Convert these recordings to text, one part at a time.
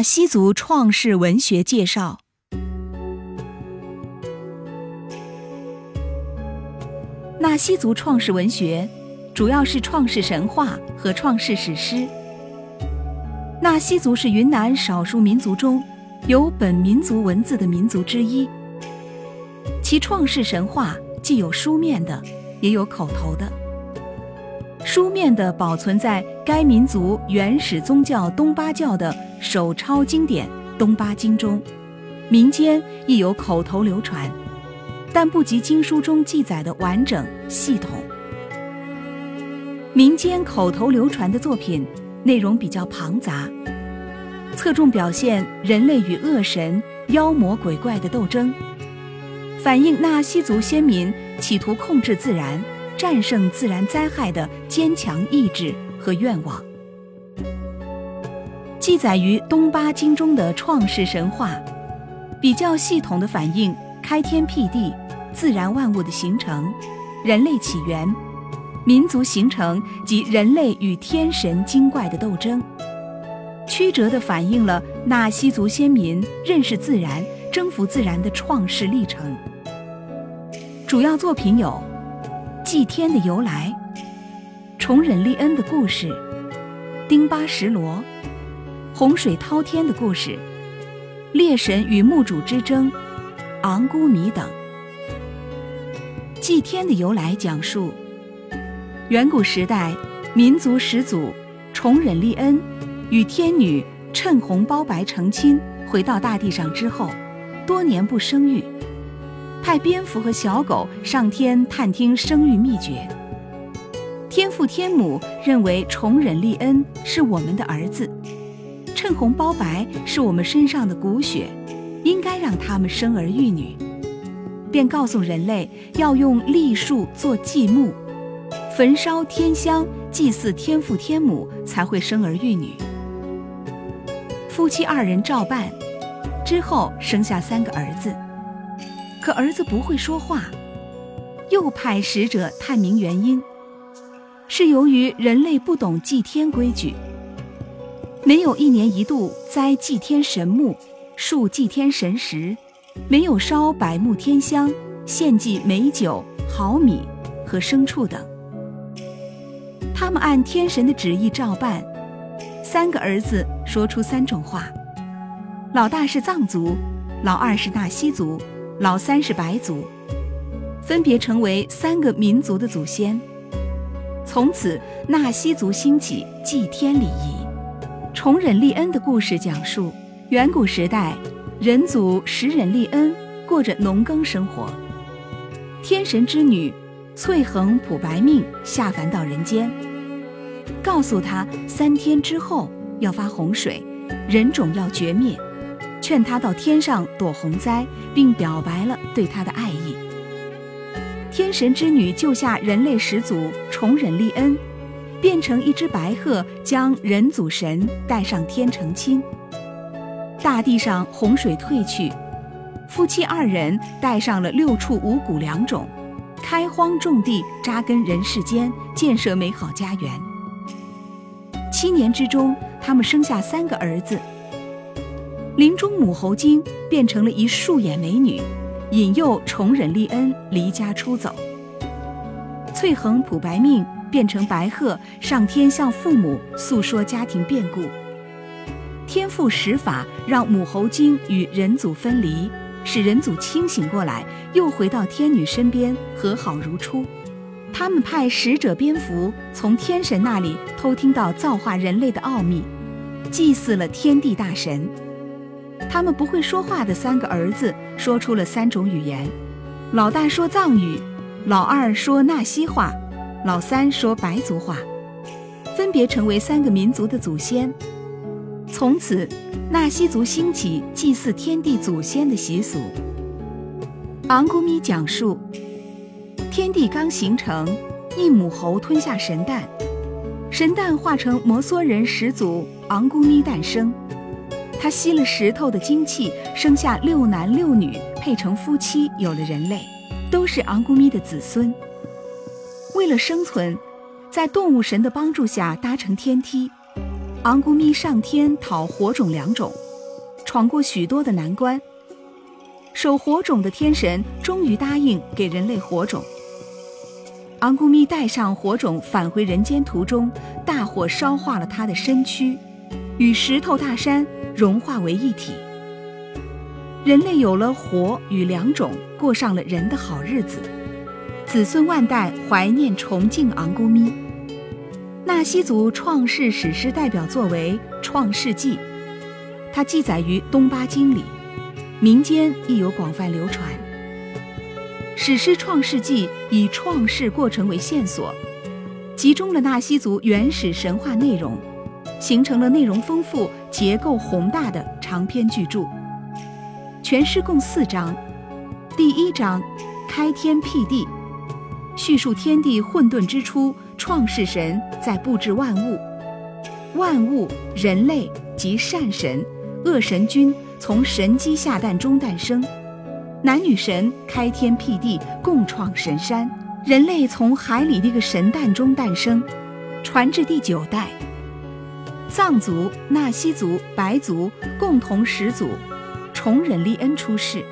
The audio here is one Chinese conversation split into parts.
纳西族创世文学介绍。纳西族创世文学主要是创世神话和创世史诗。纳西族是云南少数民族中有本民族文字的民族之一，其创世神话既有书面的，也有口头的。书面的保存在该民族原始宗教东巴教的手抄经典《东巴经》中，民间亦有口头流传，但不及经书中记载的完整系统。民间口头流传的作品内容比较庞杂，侧重表现人类与恶神、妖魔鬼怪的斗争，反映纳西族先民企图控制自然。战胜自然灾害的坚强意志和愿望，记载于《东巴经》中的创世神话，比较系统地反映开天辟地、自然万物的形成、人类起源、民族形成及人类与天神精怪的斗争，曲折地反映了纳西族先民认识自然、征服自然的创世历程。主要作品有。祭天的由来，崇忍利恩的故事，丁巴什罗，洪水滔天的故事，猎神与墓主之争，昂姑米等。祭天的由来讲述，远古时代民族始祖崇忍利恩与天女趁红包白成亲，回到大地上之后，多年不生育。派蝙蝠和小狗上天探听生育秘诀。天父天母认为崇忍利恩是我们的儿子，趁红包白是我们身上的骨血，应该让他们生儿育女，便告诉人类要用栗树做祭木，焚烧天香祭祀天父天母，才会生儿育女。夫妻二人照办，之后生下三个儿子。可儿子不会说话，又派使者探明原因，是由于人类不懂祭天规矩，没有一年一度栽祭天神木、树祭天神石，没有烧百木天香、献祭美酒、毫米和牲畜等。他们按天神的旨意照办，三个儿子说出三种话：老大是藏族，老二是纳西族。老三是白族，分别成为三个民族的祖先。从此，纳西族兴起祭天礼仪。崇忍利恩的故事讲述，远古时代，人族时忍利恩过着农耕生活。天神之女翠恒普白命下凡到人间，告诉他三天之后要发洪水，人种要绝灭。劝他到天上躲洪灾，并表白了对他的爱意。天神之女救下人类始祖崇忍利恩，变成一只白鹤，将人祖神带上天成亲。大地上洪水退去，夫妻二人带上了六畜五谷两种，开荒种地，扎根人世间，建设美好家园。七年之中，他们生下三个儿子。林中母猴精变成了一树眼美女，引诱崇忍立恩离家出走。翠恒普白命变成白鹤上天向父母诉说家庭变故。天父使法让母猴精与人祖分离，使人祖清醒过来，又回到天女身边和好如初。他们派使者蝙蝠从天神那里偷听到造化人类的奥秘，祭祀了天地大神。他们不会说话的三个儿子说出了三种语言：老大说藏语，老二说纳西话，老三说白族话，分别成为三个民族的祖先。从此，纳西族兴起祭祀天地祖先的习俗。昂古咪讲述，天地刚形成，一母猴吞下神蛋，神蛋化成摩梭人始祖昂古咪诞生。他吸了石头的精气，生下六男六女，配成夫妻，有了人类，都是昂古咪的子孙。为了生存，在动物神的帮助下搭乘天梯，昂古咪上天讨火种两种，闯过许多的难关。守火种的天神终于答应给人类火种。昂古咪带上火种返回人间途中，大火烧化了他的身躯，与石头大山融化为一体。人类有了火与良种，过上了人的好日子。子孙万代怀念崇敬昂古咪。纳西族创世史诗代表作为《创世纪》，它记载于东巴经里。民间亦有广泛流传。史诗《创世纪》以创世过程为线索，集中了纳西族原始神话内容，形成了内容丰富、结构宏大的长篇巨著。全诗共四章。第一章，开天辟地，叙述天地混沌之初，创世神在布置万物，万物、人类及善神、恶神君。从神机下蛋中诞生，男女神开天辟地，共创神山。人类从海里那个神蛋中诞生，传至第九代。藏族、纳西族、白族共同始祖重忍利恩出世。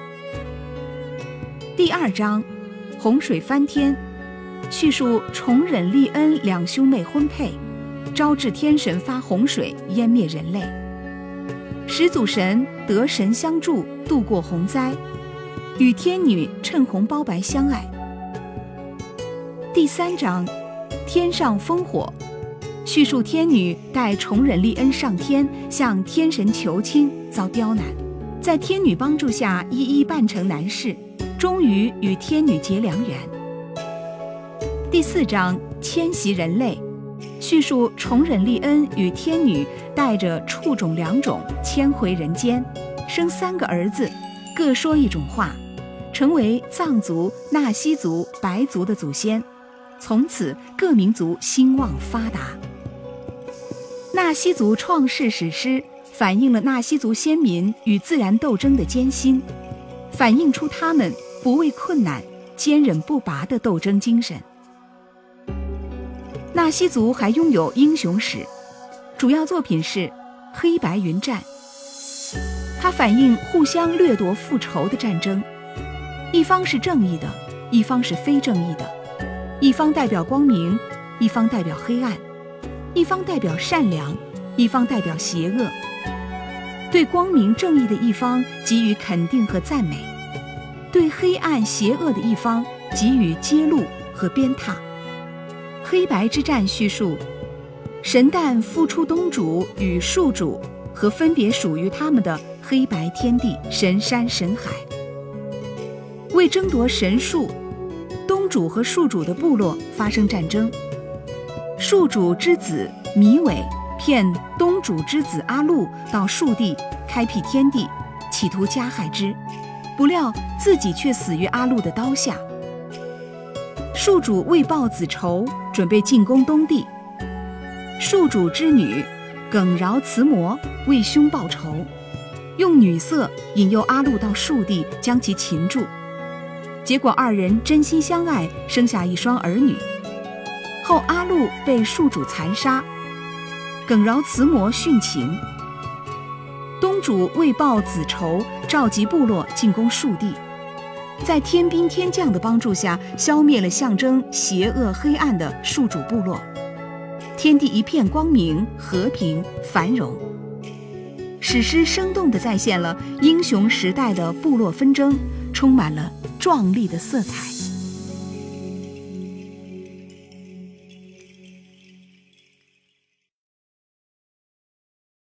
第二章，洪水翻天，叙述重忍利恩两兄妹婚配，招致天神发洪水淹灭人类。始祖神得神相助，度过洪灾，与天女趁红包白相爱。第三章，天上烽火，叙述天女带重忍利恩上天，向天神求亲，遭刁难，在天女帮助下一一办成难事，终于与天女结良缘。第四章，迁徙人类。叙述崇忍利恩与天女带着畜种两种迁回人间，生三个儿子，各说一种话，成为藏族、纳西族、白族的祖先。从此各民族兴旺发达。纳西族创世史诗反映了纳西族先民与自然斗争的艰辛，反映出他们不畏困难、坚韧不拔的斗争精神。纳西族还拥有英雄史，主要作品是《黑白云战》。它反映互相掠夺复仇的战争，一方是正义的，一方是非正义的；一方代表光明，一方代表黑暗；一方代表善良，一方代表邪恶。对光明正义的一方给予肯定和赞美，对黑暗邪恶的一方给予揭露和鞭挞。黑白之战叙述，神诞复出东主与树主和分别属于他们的黑白天地神山神海。为争夺神树，东主和树主的部落发生战争。树主之子米伟骗东主之子阿禄到树地开辟天地，企图加害之，不料自己却死于阿禄的刀下。树主为报子仇。准备进攻东地，树主之女耿饶慈魔为兄报仇，用女色引诱阿禄到树地将其擒住，结果二人真心相爱，生下一双儿女。后阿禄被树主残杀，耿饶慈魔殉情。东主为报子仇，召集部落进攻树地。在天兵天将的帮助下，消灭了象征邪恶黑暗的树主部落，天地一片光明、和平、繁荣。史诗生动地再现了英雄时代的部落纷争，充满了壮丽的色彩。